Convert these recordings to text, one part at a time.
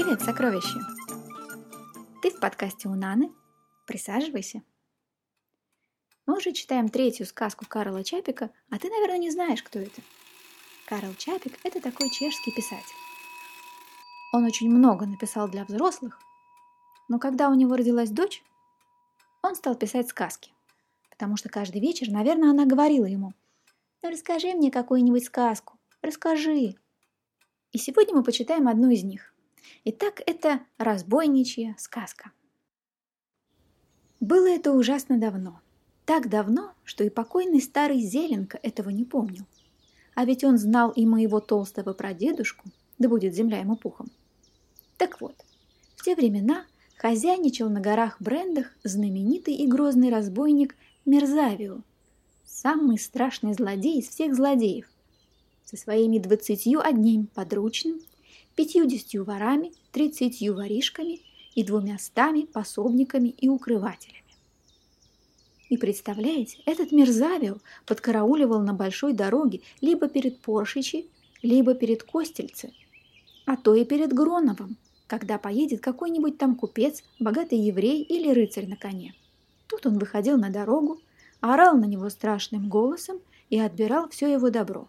Привет, сокровище! Ты в подкасте у Наны. Присаживайся. Мы уже читаем третью сказку Карла Чапика, а ты, наверное, не знаешь, кто это. Карл Чапик – это такой чешский писатель. Он очень много написал для взрослых, но когда у него родилась дочь, он стал писать сказки, потому что каждый вечер, наверное, она говорила ему, «Ну расскажи мне какую-нибудь сказку, расскажи». И сегодня мы почитаем одну из них. Итак, это разбойничья сказка. Было это ужасно давно. Так давно, что и покойный старый Зеленко этого не помнил. А ведь он знал и моего толстого прадедушку, да будет земля ему пухом. Так вот, в те времена хозяйничал на горах Брендах знаменитый и грозный разбойник Мерзавио, самый страшный злодей из всех злодеев, со своими двадцатью одним подручным, пятьюдесятью ворами, тридцатью воришками и двумястами пособниками и укрывателями. И представляете, этот Мерзавио подкарауливал на большой дороге либо перед Поршичи, либо перед Костельце, а то и перед Гроновым, когда поедет какой-нибудь там купец, богатый еврей или рыцарь на коне. Тут он выходил на дорогу, орал на него страшным голосом и отбирал все его добро.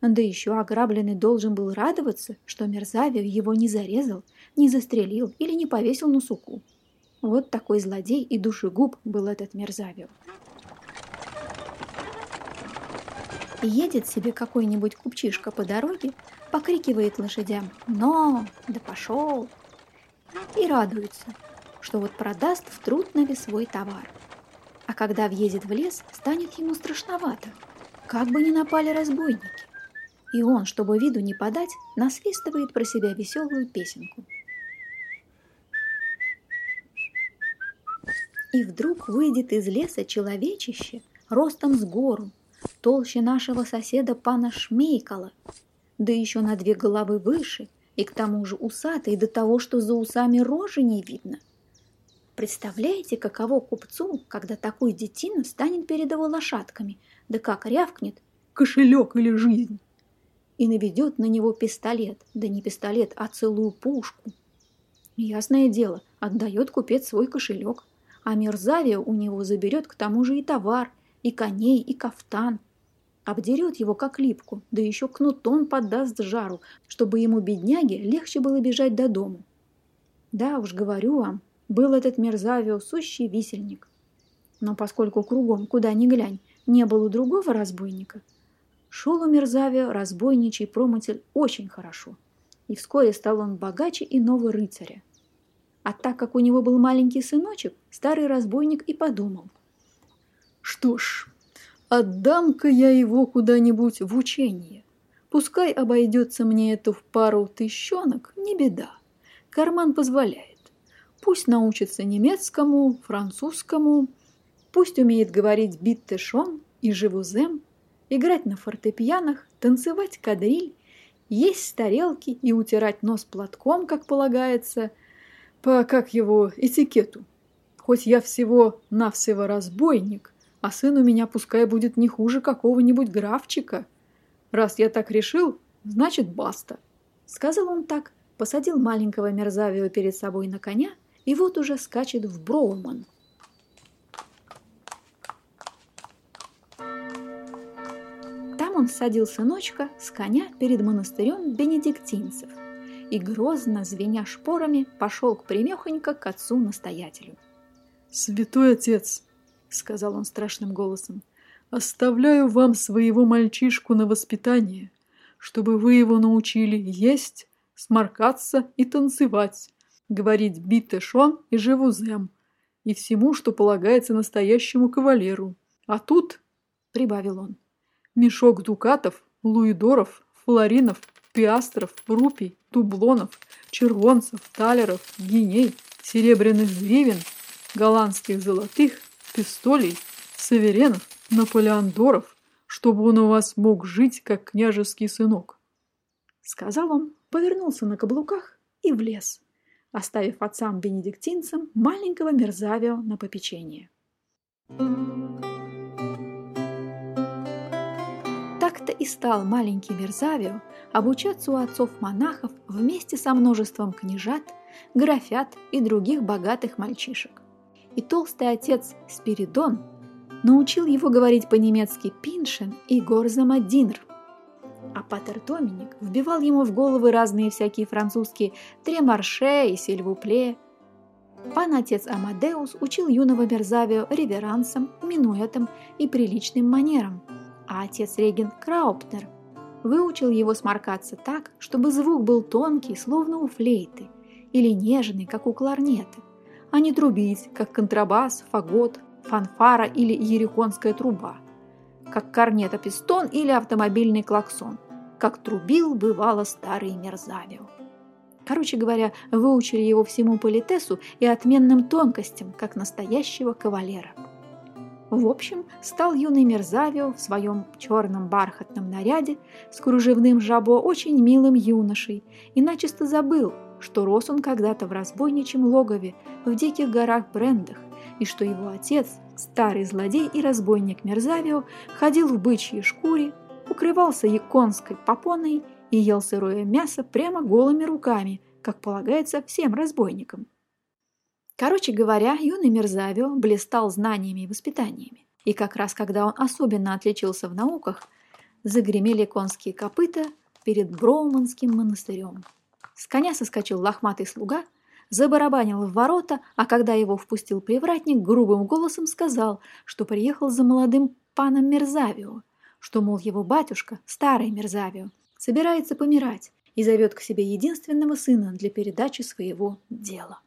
Да еще ограбленный должен был радоваться, что Мерзавио его не зарезал, не застрелил или не повесил на суку. Вот такой злодей и душегуб был этот Мерзавио. Едет себе какой-нибудь купчишка по дороге, покрикивает лошадям «Но! Да пошел!» и радуется, что вот продаст в Трутнове свой товар. А когда въедет в лес, станет ему страшновато, как бы ни напали разбойники. И он, чтобы виду не подать, насвистывает про себя веселую песенку – И вдруг выйдет из леса человечище ростом с гору, толще нашего соседа пана Шмейкала, да еще на две головы выше, и к тому же усатый до того, что за усами рожи не видно. Представляете, каково купцу, когда такой детина станет перед его лошадками, да как рявкнет «кошелек или жизнь!» И наведет на него пистолет, да не пистолет, а целую пушку. Ясное дело, отдает купец свой кошелек – а Мерзавия у него заберет к тому же и товар, и коней, и кафтан. Обдерет его как липку, да еще кнутом поддаст жару, чтобы ему, бедняге, легче было бежать до дому. Да уж, говорю вам, был этот Мерзавио сущий висельник. Но поскольку кругом, куда ни глянь, не было другого разбойника, шел у Мерзавио разбойничий промысль очень хорошо, и вскоре стал он богаче иного рыцаря. А так как у него был маленький сыночек, старый разбойник и подумал. Что ж, отдам-ка я его куда-нибудь в учение. Пускай обойдется мне это в пару тыщенок, не беда. Карман позволяет. Пусть научится немецкому, французскому, пусть умеет говорить биттешон и живузем, играть на фортепианах, танцевать кадриль, есть тарелки и утирать нос платком, как полагается – по, как его, этикету. Хоть я всего-навсего разбойник, а сын у меня пускай будет не хуже какого-нибудь графчика. Раз я так решил, значит баста. Сказал он так, посадил маленького мерзавио перед собой на коня, и вот уже скачет в Броуман. Он садил сыночка с коня перед монастырем бенедиктинцев – и, грозно звеня шпорами, пошел к примехонько к отцу-настоятелю. «Святой отец!» — сказал он страшным голосом. «Оставляю вам своего мальчишку на воспитание, чтобы вы его научили есть, сморкаться и танцевать, говорить битешон и живузем, и всему, что полагается настоящему кавалеру. А тут, — прибавил он, — мешок дукатов, луидоров, флоринов пиастров, рупий, дублонов, червонцев, талеров, гиней, серебряных гривен, голландских золотых, пистолей, саверенов, наполеондоров, чтобы он у вас мог жить, как княжеский сынок. Сказал он, повернулся на каблуках и влез, оставив отцам-бенедиктинцам маленького мерзавио на попечение. Так-то и стал маленький Мерзавио обучаться у отцов-монахов вместе со множеством княжат, графят и других богатых мальчишек. И толстый отец Спиридон научил его говорить по-немецки «пиншен» и «горзамадинр». А Патер Доминик вбивал ему в головы разные всякие французские «тремарше» и «сильвупле». Пан-отец Амадеус учил юного Мерзавио реверансам, минуэтам и приличным манерам, а отец Реген Крауптер выучил его сморкаться так, чтобы звук был тонкий, словно у флейты, или нежный, как у кларнета, а не трубить, как контрабас, фагот, фанфара или ерехонская труба, как корнета-пистон или автомобильный клаксон, как трубил, бывало, старый Мерзавио. Короче говоря, выучили его всему политесу и отменным тонкостям, как настоящего кавалера. В общем, стал юный Мерзавио в своем черном бархатном наряде с кружевным жабо очень милым юношей и начисто забыл, что рос он когда-то в разбойничьем логове в диких горах Брендах, и что его отец, старый злодей и разбойник Мерзавио, ходил в бычьей шкуре, укрывался яконской попоной и ел сырое мясо прямо голыми руками, как полагается всем разбойникам. Короче говоря, юный Мерзавио блистал знаниями и воспитаниями. И как раз когда он особенно отличился в науках, загремели конские копыта перед Броуманским монастырем. С коня соскочил лохматый слуга, забарабанил в ворота, а когда его впустил привратник, грубым голосом сказал, что приехал за молодым паном Мерзавио, что, мол, его батюшка, старый Мерзавио, собирается помирать и зовет к себе единственного сына для передачи своего дела.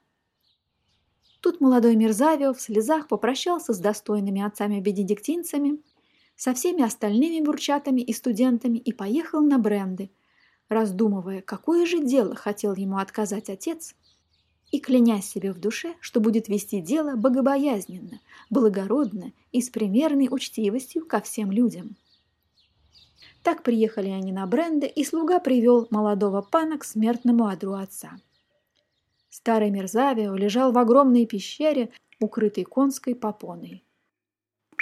Тут молодой Мерзавио в слезах попрощался с достойными отцами-бенедиктинцами, со всеми остальными бурчатами и студентами и поехал на бренды, раздумывая, какое же дело хотел ему отказать отец, и клянясь себе в душе, что будет вести дело богобоязненно, благородно и с примерной учтивостью ко всем людям. Так приехали они на бренды, и слуга привел молодого пана к смертному одру отца. Старый Мерзавио лежал в огромной пещере, укрытой конской попоной.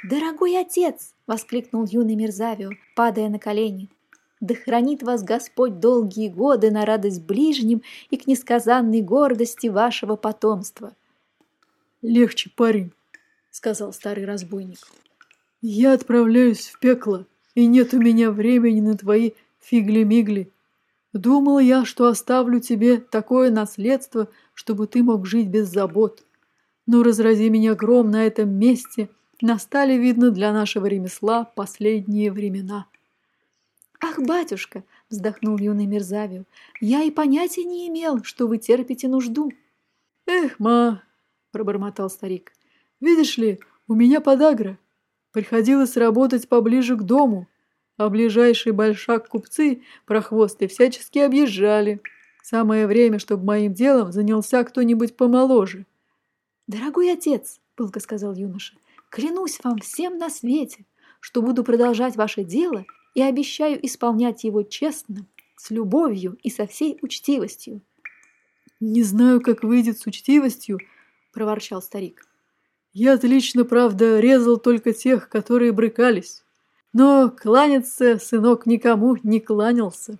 «Дорогой отец!» — воскликнул юный Мерзавио, падая на колени. «Да хранит вас Господь долгие годы на радость ближним и к несказанной гордости вашего потомства!» «Легче, парень!» — сказал старый разбойник. «Я отправляюсь в пекло!» и нет у меня времени на твои фигли-мигли. Думал я, что оставлю тебе такое наследство, чтобы ты мог жить без забот. Но разрази меня гром на этом месте, настали, видно, для нашего ремесла последние времена. «Ах, батюшка!» — вздохнул юный Мерзавио. «Я и понятия не имел, что вы терпите нужду». «Эх, ма!» — пробормотал старик. «Видишь ли, у меня подагра. Приходилось работать поближе к дому, а ближайшие большак-купцы прохвосты всячески объезжали. Самое время, чтобы моим делом занялся кто-нибудь помоложе. «Дорогой отец», — пылко сказал юноша, — «клянусь вам всем на свете, что буду продолжать ваше дело и обещаю исполнять его честно, с любовью и со всей учтивостью». «Не знаю, как выйдет с учтивостью», — проворчал старик. Я отлично, правда, резал только тех, которые брыкались. Но кланяться сынок никому не кланялся.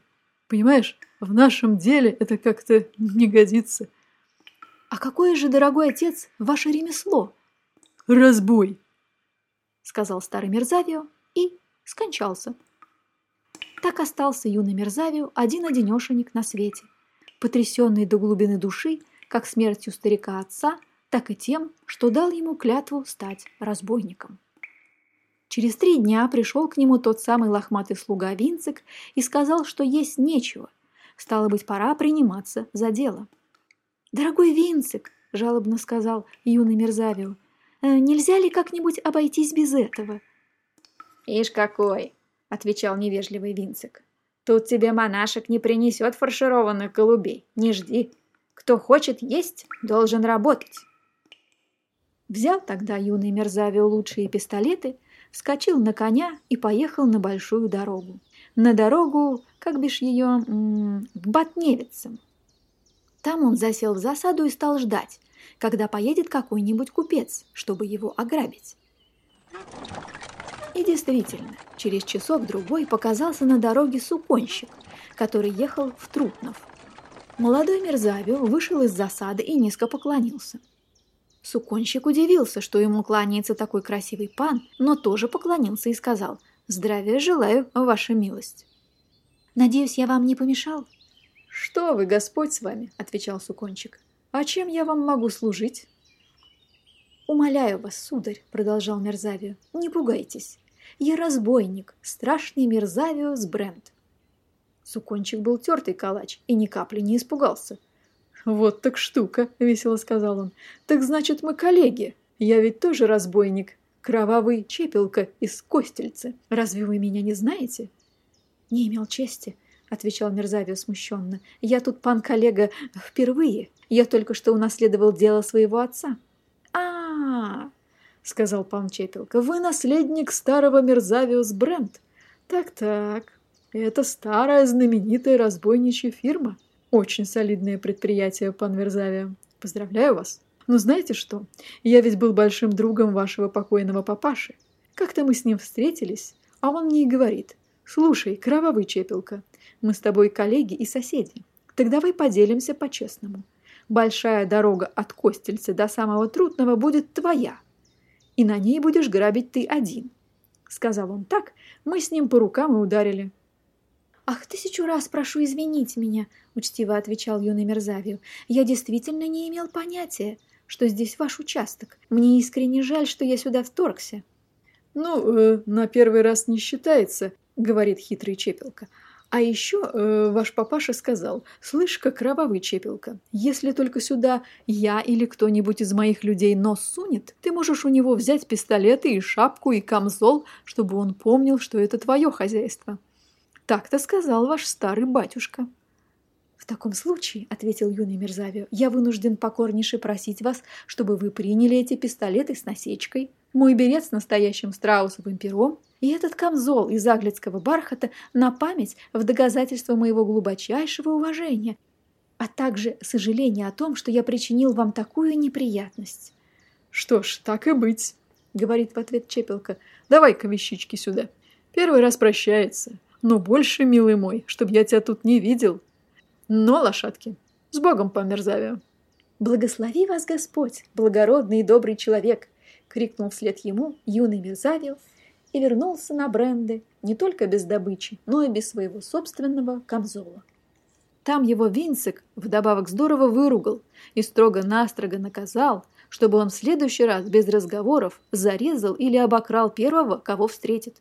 Понимаешь, в нашем деле это как-то не годится. А какое же, дорогой отец, ваше ремесло? Разбой, сказал старый Мерзавио и скончался. Так остался юный Мерзавио один-одинешенек на свете, потрясенный до глубины души, как смертью старика отца – так и тем, что дал ему клятву стать разбойником. Через три дня пришел к нему тот самый лохматый слуга Винцик и сказал, что есть нечего. Стало быть, пора приниматься за дело. «Дорогой Винцик», – жалобно сказал юный Мерзавио, «э, – «нельзя ли как-нибудь обойтись без этого?» «Ишь какой!» – отвечал невежливый Винцик. «Тут тебе монашек не принесет фаршированных голубей, не жди. Кто хочет есть, должен работать». Взял тогда юный Мерзавио лучшие пистолеты, вскочил на коня и поехал на большую дорогу. На дорогу, как бишь ее, к Батневицам. Там он засел в засаду и стал ждать, когда поедет какой-нибудь купец, чтобы его ограбить. И действительно, через часок-другой показался на дороге суконщик, который ехал в Трутнов. Молодой Мерзавио вышел из засады и низко поклонился. Суконщик удивился, что ему кланяется такой красивый пан, но тоже поклонился и сказал «Здравия желаю, ваша милость». «Надеюсь, я вам не помешал?» «Что вы, Господь с вами», — отвечал Сукончик. «А чем я вам могу служить?» «Умоляю вас, сударь», — продолжал Мерзавио, — «не пугайтесь. Я разбойник, страшный Мерзавио с Брент». Сукончик был тертый калач и ни капли не испугался. «Вот так штука», — весело сказал он. «Так значит, мы коллеги. Я ведь тоже разбойник. Кровавый чепелка из Костельцы. Разве вы меня не знаете?» «Не имел чести», — отвечал Мерзавио смущенно. «Я тут, пан коллега, впервые. Я только что унаследовал дело своего отца». «А-а-а!» — сказал пан Чепелка. «Вы наследник старого Мерзавиус Брент. Так-так, это старая знаменитая разбойничья фирма. Очень солидное предприятие, пан Мерзавио. Поздравляю вас. Но знаете что? Я ведь был большим другом вашего покойного папаши. Как-то мы с ним встретились, а он мне и говорит. Слушай, кровавый Чепелка, мы с тобой коллеги и соседи. Так давай поделимся по-честному. Большая дорога от Костельца до самого Трутного будет твоя, и на ней будешь грабить ты один. Сказал он так, мы с ним по рукам и ударили. «Ах, тысячу раз прошу извинить меня», — учтиво отвечал юный Мерзавию. «Я действительно не имел понятия, что здесь ваш участок. Мне искренне жаль, что я сюда вторгся». «Ну, э, на первый раз не считается», — говорит хитрый Чепелка. А еще э, ваш папаша сказал, слышь-ка, кровавый чепелка, если только сюда я или кто-нибудь из моих людей нос сунет, ты можешь у него взять пистолеты и шапку и камзол, чтобы он помнил, что это твое хозяйство. Так-то сказал ваш старый батюшка. «В таком случае, — ответил юный Мерзавио, — я вынужден покорнейше просить вас, чтобы вы приняли эти пистолеты с насечкой, мой берет с настоящим страусовым пером и этот камзол из аглицкого бархата на память в доказательство моего глубочайшего уважения, а также сожаление о том, что я причинил вам такую неприятность. «Что ж, так и быть», — говорит в ответ Чепелка. «Давай-ка вещички сюда. Первый раз прощается, но больше, милый мой, чтоб я тебя тут не видел. Но, лошадки, с Богом по мерзавию». «Благослови вас Господь, благородный и добрый человек!» — крикнул вслед ему юный Мерзавио и вернулся на бренды не только без добычи, но и без своего собственного камзола. Там его Винцик вдобавок здорово выругал и строго-настрого наказал, чтобы он в следующий раз без разговоров зарезал или обокрал первого, кого встретит.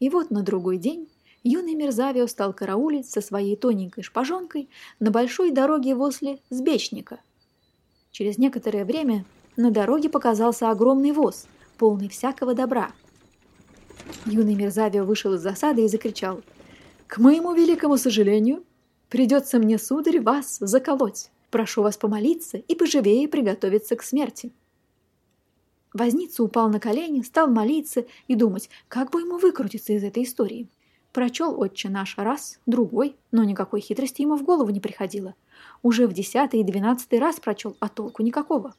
И вот на другой день юный Мерзавио стал караулить со своей тоненькой шпажонкой на большой дороге возле Сбечника. Через некоторое время на дороге показался огромный воз, полный всякого добра – Юный Мерзавио вышел из засады и закричал. «К моему великому сожалению, придется мне, сударь, вас заколоть. Прошу вас помолиться и поживее приготовиться к смерти». Возница упал на колени, стал молиться и думать, как бы ему выкрутиться из этой истории. Прочел отче наш раз, другой, но никакой хитрости ему в голову не приходило. Уже в десятый и двенадцатый раз прочел, а толку никакого.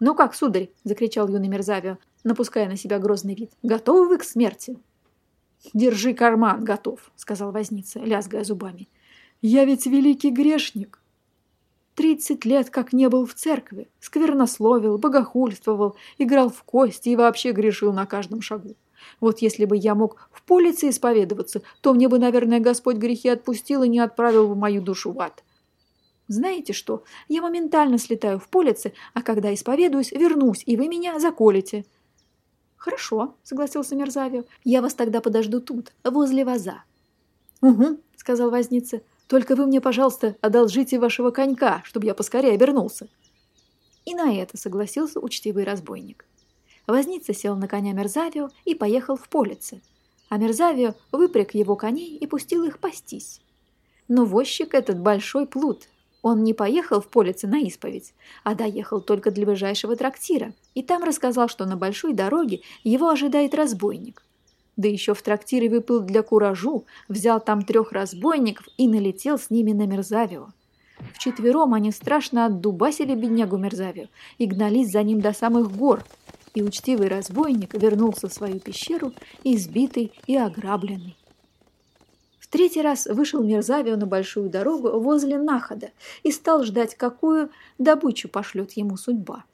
«Ну как, сударь?» – закричал юный Мерзавио, напуская на себя грозный вид. «Готовы вы к смерти?» «Держи карман, готов», – сказал возница, лязгая зубами. «Я ведь великий грешник. Тридцать лет как не был в церкви, сквернословил, богохульствовал, играл в кости и вообще грешил на каждом шагу. Вот если бы я мог в полиции исповедоваться, то мне бы, наверное, Господь грехи отпустил и не отправил бы мою душу в ад. Знаете что, я моментально слетаю в полице, а когда исповедуюсь, вернусь, и вы меня заколите. Хорошо, согласился Мерзавио. Я вас тогда подожду тут, возле ваза. Угу, сказал возница. Только вы мне, пожалуйста, одолжите вашего конька, чтобы я поскорее обернулся. И на это согласился учтивый разбойник. Возница сел на коня Мерзавио и поехал в полице, а Мерзавио выпряг его коней и пустил их пастись. Но возчик этот большой плут, он не поехал в Полице на исповедь, а доехал только для ближайшего трактира, и там рассказал, что на большой дороге его ожидает разбойник. Да еще в трактире выпил для куражу, взял там трех разбойников и налетел с ними на Мерзавио. Вчетвером они страшно отдубасили беднягу Мерзавио и гнались за ним до самых гор. и учтивый разбойник вернулся в свою пещеру, избитый и ограбленный. В третий раз вышел Мерзавио на большую дорогу возле Находа и стал ждать, какую добычу пошлет ему судьба.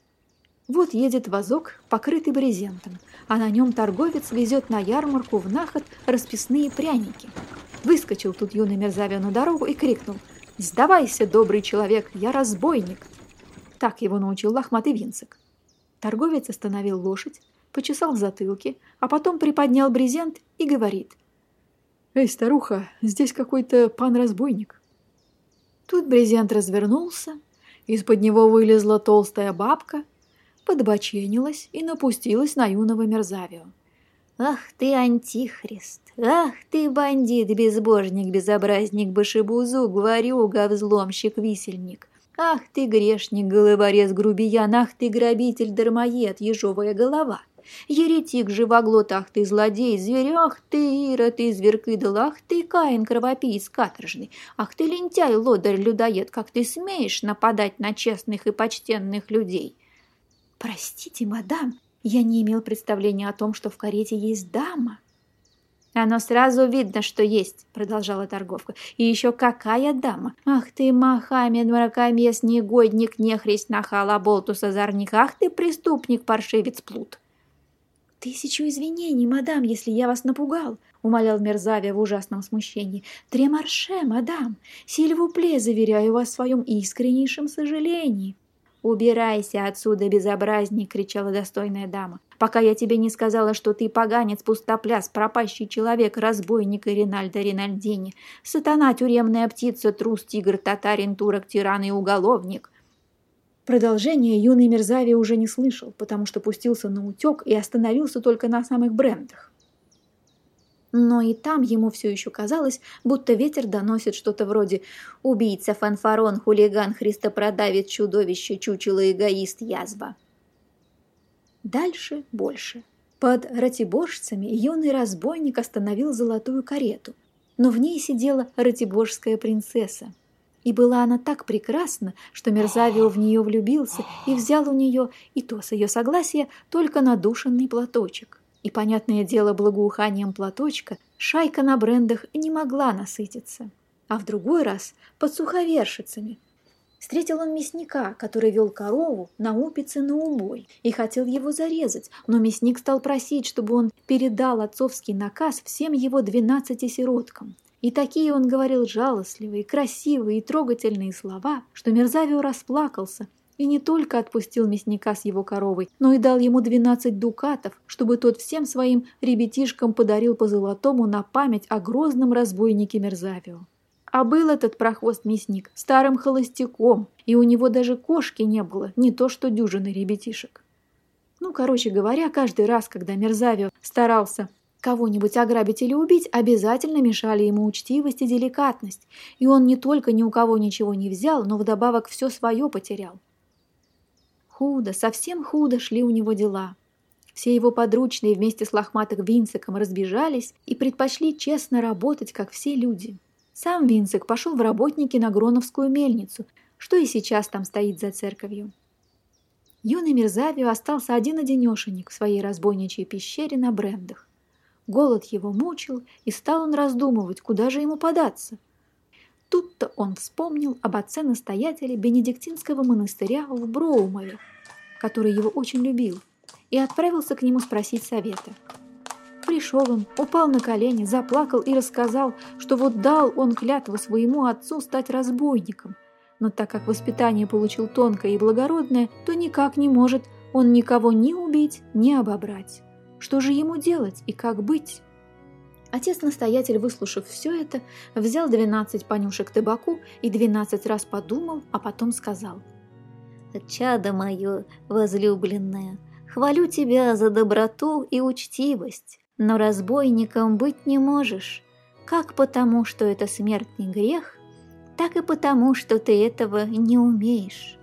Вот едет вазок, покрытый брезентом, а на нем торговец везет на ярмарку в Наход расписные пряники. Выскочил тут юный Мерзавио на дорогу и крикнул «Сдавайся, добрый человек, я разбойник!» Так его научил лохматый Винцик. Торговец остановил лошадь, почесал в затылке, а потом приподнял брезент и говорит. «Эй, старуха, здесь какой-то пан-разбойник». Тут брезент развернулся, из-под него вылезла толстая бабка, подбоченилась и напустилась на юного мерзавио. «Ах ты, антихрист! Ах ты, бандит, безбожник, безобразник, башебузук, варюга, взломщик, висельник! Ах ты, грешник, головорез, грубиян, ах ты, грабитель, дармоед, ежовая голова! Еретик, живоглот, ах ты, злодей, зверь, ах ты, ира, ты, зверкидол, ах ты, каин, кровопиец, каторжный, ах ты, лентяй, лодырь, людоед, как ты смеешь нападать на честных и почтенных людей!» «Простите, мадам, я не имел представления о том, что в карете есть дама». «Оно сразу видно, что есть», — продолжала торговка. «И еще какая дама! Ах ты, Мохаммед, мракомес, негодник, нехрист, нахал, оболтус, озорник! Ах ты, преступник, паршивец, плут!» «Тысячу извинений, мадам, если я вас напугал», — умолял Мерзавия в ужасном смущении. «Тремарше, мадам, сильвупле, заверяю вас в своем искреннейшем сожалении». «Убирайся отсюда, безобразник!» — кричала достойная дама. «Пока я тебе не сказала, что ты поганец, пустопляс, пропащий человек, разбойник и Ринальдо Ринальдини, сатана, тюремная птица, трус, тигр, татарин, турок, тиран и уголовник!» Продолжение юный Мерзави уже не слышал, потому что пустился на утек и остановился только на самых брендах но и там ему все еще казалось, будто ветер доносит что-то вроде «Убийца, фанфарон, хулиган, христопродавец, чудовище, чучело, эгоист, язва». Дальше больше. Под ратиборжцами юный разбойник остановил золотую карету, но в ней сидела ратиборжская принцесса. И была она так прекрасна, что Мерзавио в нее влюбился и взял у нее, и то с ее согласия, только надушенный платочек и, понятное дело, благоуханием платочка, шайка на брендах не могла насытиться. А в другой раз под суховершицами. Встретил он мясника, который вел корову на упице на убой, и хотел его зарезать, но мясник стал просить, чтобы он передал отцовский наказ всем его двенадцати сироткам. И такие он говорил жалостливые, красивые и трогательные слова, что Мерзавио расплакался и не только отпустил мясника с его коровой, но и дал ему двенадцать дукатов, чтобы тот всем своим ребятишкам подарил по золотому на память о грозном разбойнике Мерзавио. А был этот прохвост-мясник старым холостяком, и у него даже кошки не было, не то что дюжины ребятишек. Ну, короче говоря, каждый раз, когда Мерзавио старался кого-нибудь ограбить или убить, обязательно мешали ему учтивость и деликатность, и он не только ни у кого ничего не взял, но вдобавок все свое потерял. Худо, совсем худо шли у него дела. Все его подручные вместе с лохматым Винциком разбежались и предпочли честно работать, как все люди. Сам Винцик пошел в работники на Гроновскую мельницу, что и сейчас там стоит за церковью. Юный Мерзавио остался один-одинешенек в своей разбойничьей пещере на брендах. Голод его мучил, и стал он раздумывать, куда же ему податься – Тут-то он вспомнил об отце-настоятеле Бенедиктинского монастыря в Броумове, который его очень любил, и отправился к нему спросить совета. Пришел он, упал на колени, заплакал и рассказал, что вот дал он клятву своему отцу стать разбойником, но так как воспитание получил тонкое и благородное, то никак не может он никого ни убить, ни обобрать. Что же ему делать и как быть? Отец-настоятель, выслушав все это, взял двенадцать понюшек табаку и двенадцать раз подумал, а потом сказал. «Чадо мое, возлюбленное, хвалю тебя за доброту и учтивость, но разбойником быть не можешь, как потому, что это смертный грех, так и потому, что ты этого не умеешь.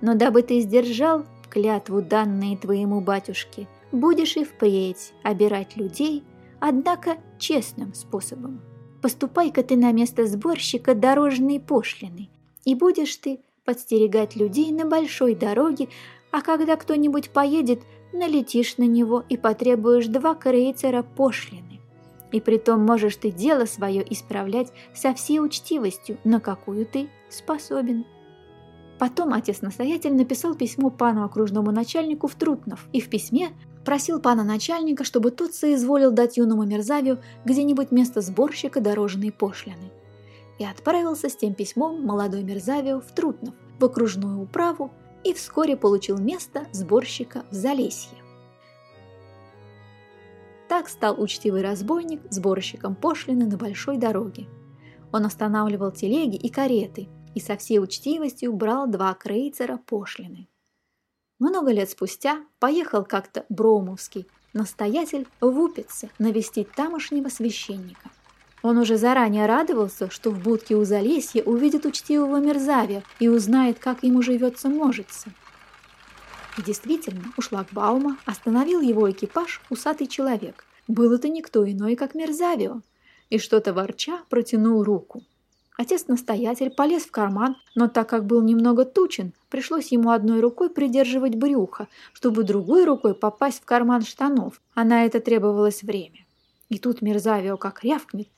Но дабы ты сдержал клятву, данные твоему батюшке, будешь и впредь обирать людей – однако честным способом. Поступай-ка ты на место сборщика дорожной пошлины, и будешь ты подстерегать людей на большой дороге, а когда кто-нибудь поедет, налетишь на него и потребуешь два крейцера пошлины. И притом можешь ты дело свое исправлять со всей учтивостью, на какую ты способен. Потом отец-настоятель написал письмо пану окружному начальнику в Трутнов и в письме просил пана начальника, чтобы тот соизволил дать юному мерзавию где-нибудь место сборщика дорожной пошлины. И отправился с тем письмом молодой мерзавию в Трутнов, в окружную управу, и вскоре получил место сборщика в Залесье. Так стал учтивый разбойник сборщиком пошлины на большой дороге. Он останавливал телеги и кареты и со всей учтивостью брал два крейцера пошлины. Много лет спустя поехал как-то Броумовский настоятель в Упице навестить тамошнего священника. Он уже заранее радовался, что в будке у Залесья увидит учтивого мерзавия и узнает, как ему живется можется. И действительно, у шлагбаума остановил его экипаж усатый человек. Был это никто иной, как Мерзавио, и что-то ворча протянул руку. Отец-настоятель полез в карман, но так как был немного тучен, пришлось ему одной рукой придерживать брюхо, чтобы другой рукой попасть в карман штанов, а на это требовалось время. И тут Мерзавио как рявкнет.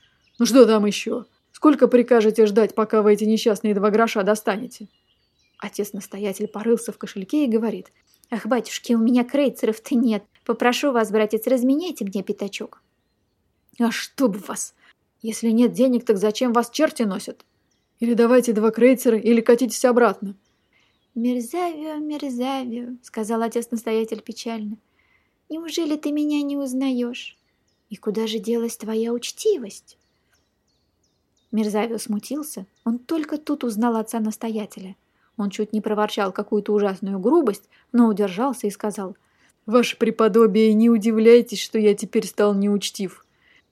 «Ну что там еще? Сколько прикажете ждать, пока вы эти несчастные два гроша достанете?» Отец-настоятель порылся в кошельке и говорит. «Ах, батюшки, у меня крейцеров-то нет. Попрошу вас, братец, разменяйте мне пятачок». «А что бы вас!» Если нет денег, так зачем вас черти носят? Или давайте два крейцера, или катитесь обратно. «Мерзавио, Мерзавио», — сказал отец-настоятель печально. «Неужели ты меня не узнаешь? И куда же делась твоя учтивость?» Мерзавио смутился. Он только тут узнал отца-настоятеля. Он чуть не проворчал какую-то ужасную грубость, но удержался и сказал. «Ваше преподобие, не удивляйтесь, что я теперь стал неучтив.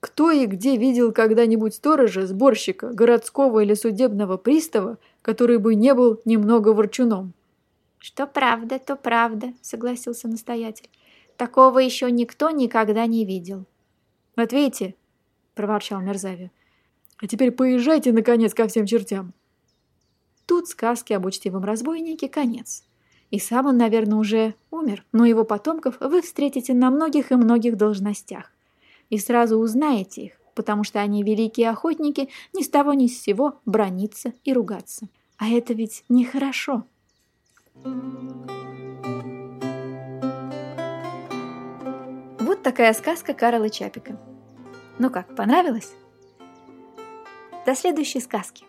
Кто и где видел когда-нибудь сторожа, сборщика, городского или судебного пристава, который бы не был немного ворчуном? «Что правда, то правда», — согласился настоятель. «Такого еще никто никогда не видел». «Вот видите», — проворчал Мерзави, — «а теперь поезжайте, наконец, ко всем чертям». Тут сказки об учтивом разбойнике конец. И сам он, наверное, уже умер, но его потомков вы встретите на многих и многих должностях и сразу узнаете их, потому что они великие охотники ни с того ни с сего брониться и ругаться. А это ведь нехорошо. Вот такая сказка Карла Чапика. Ну как, понравилась? До следующей сказки.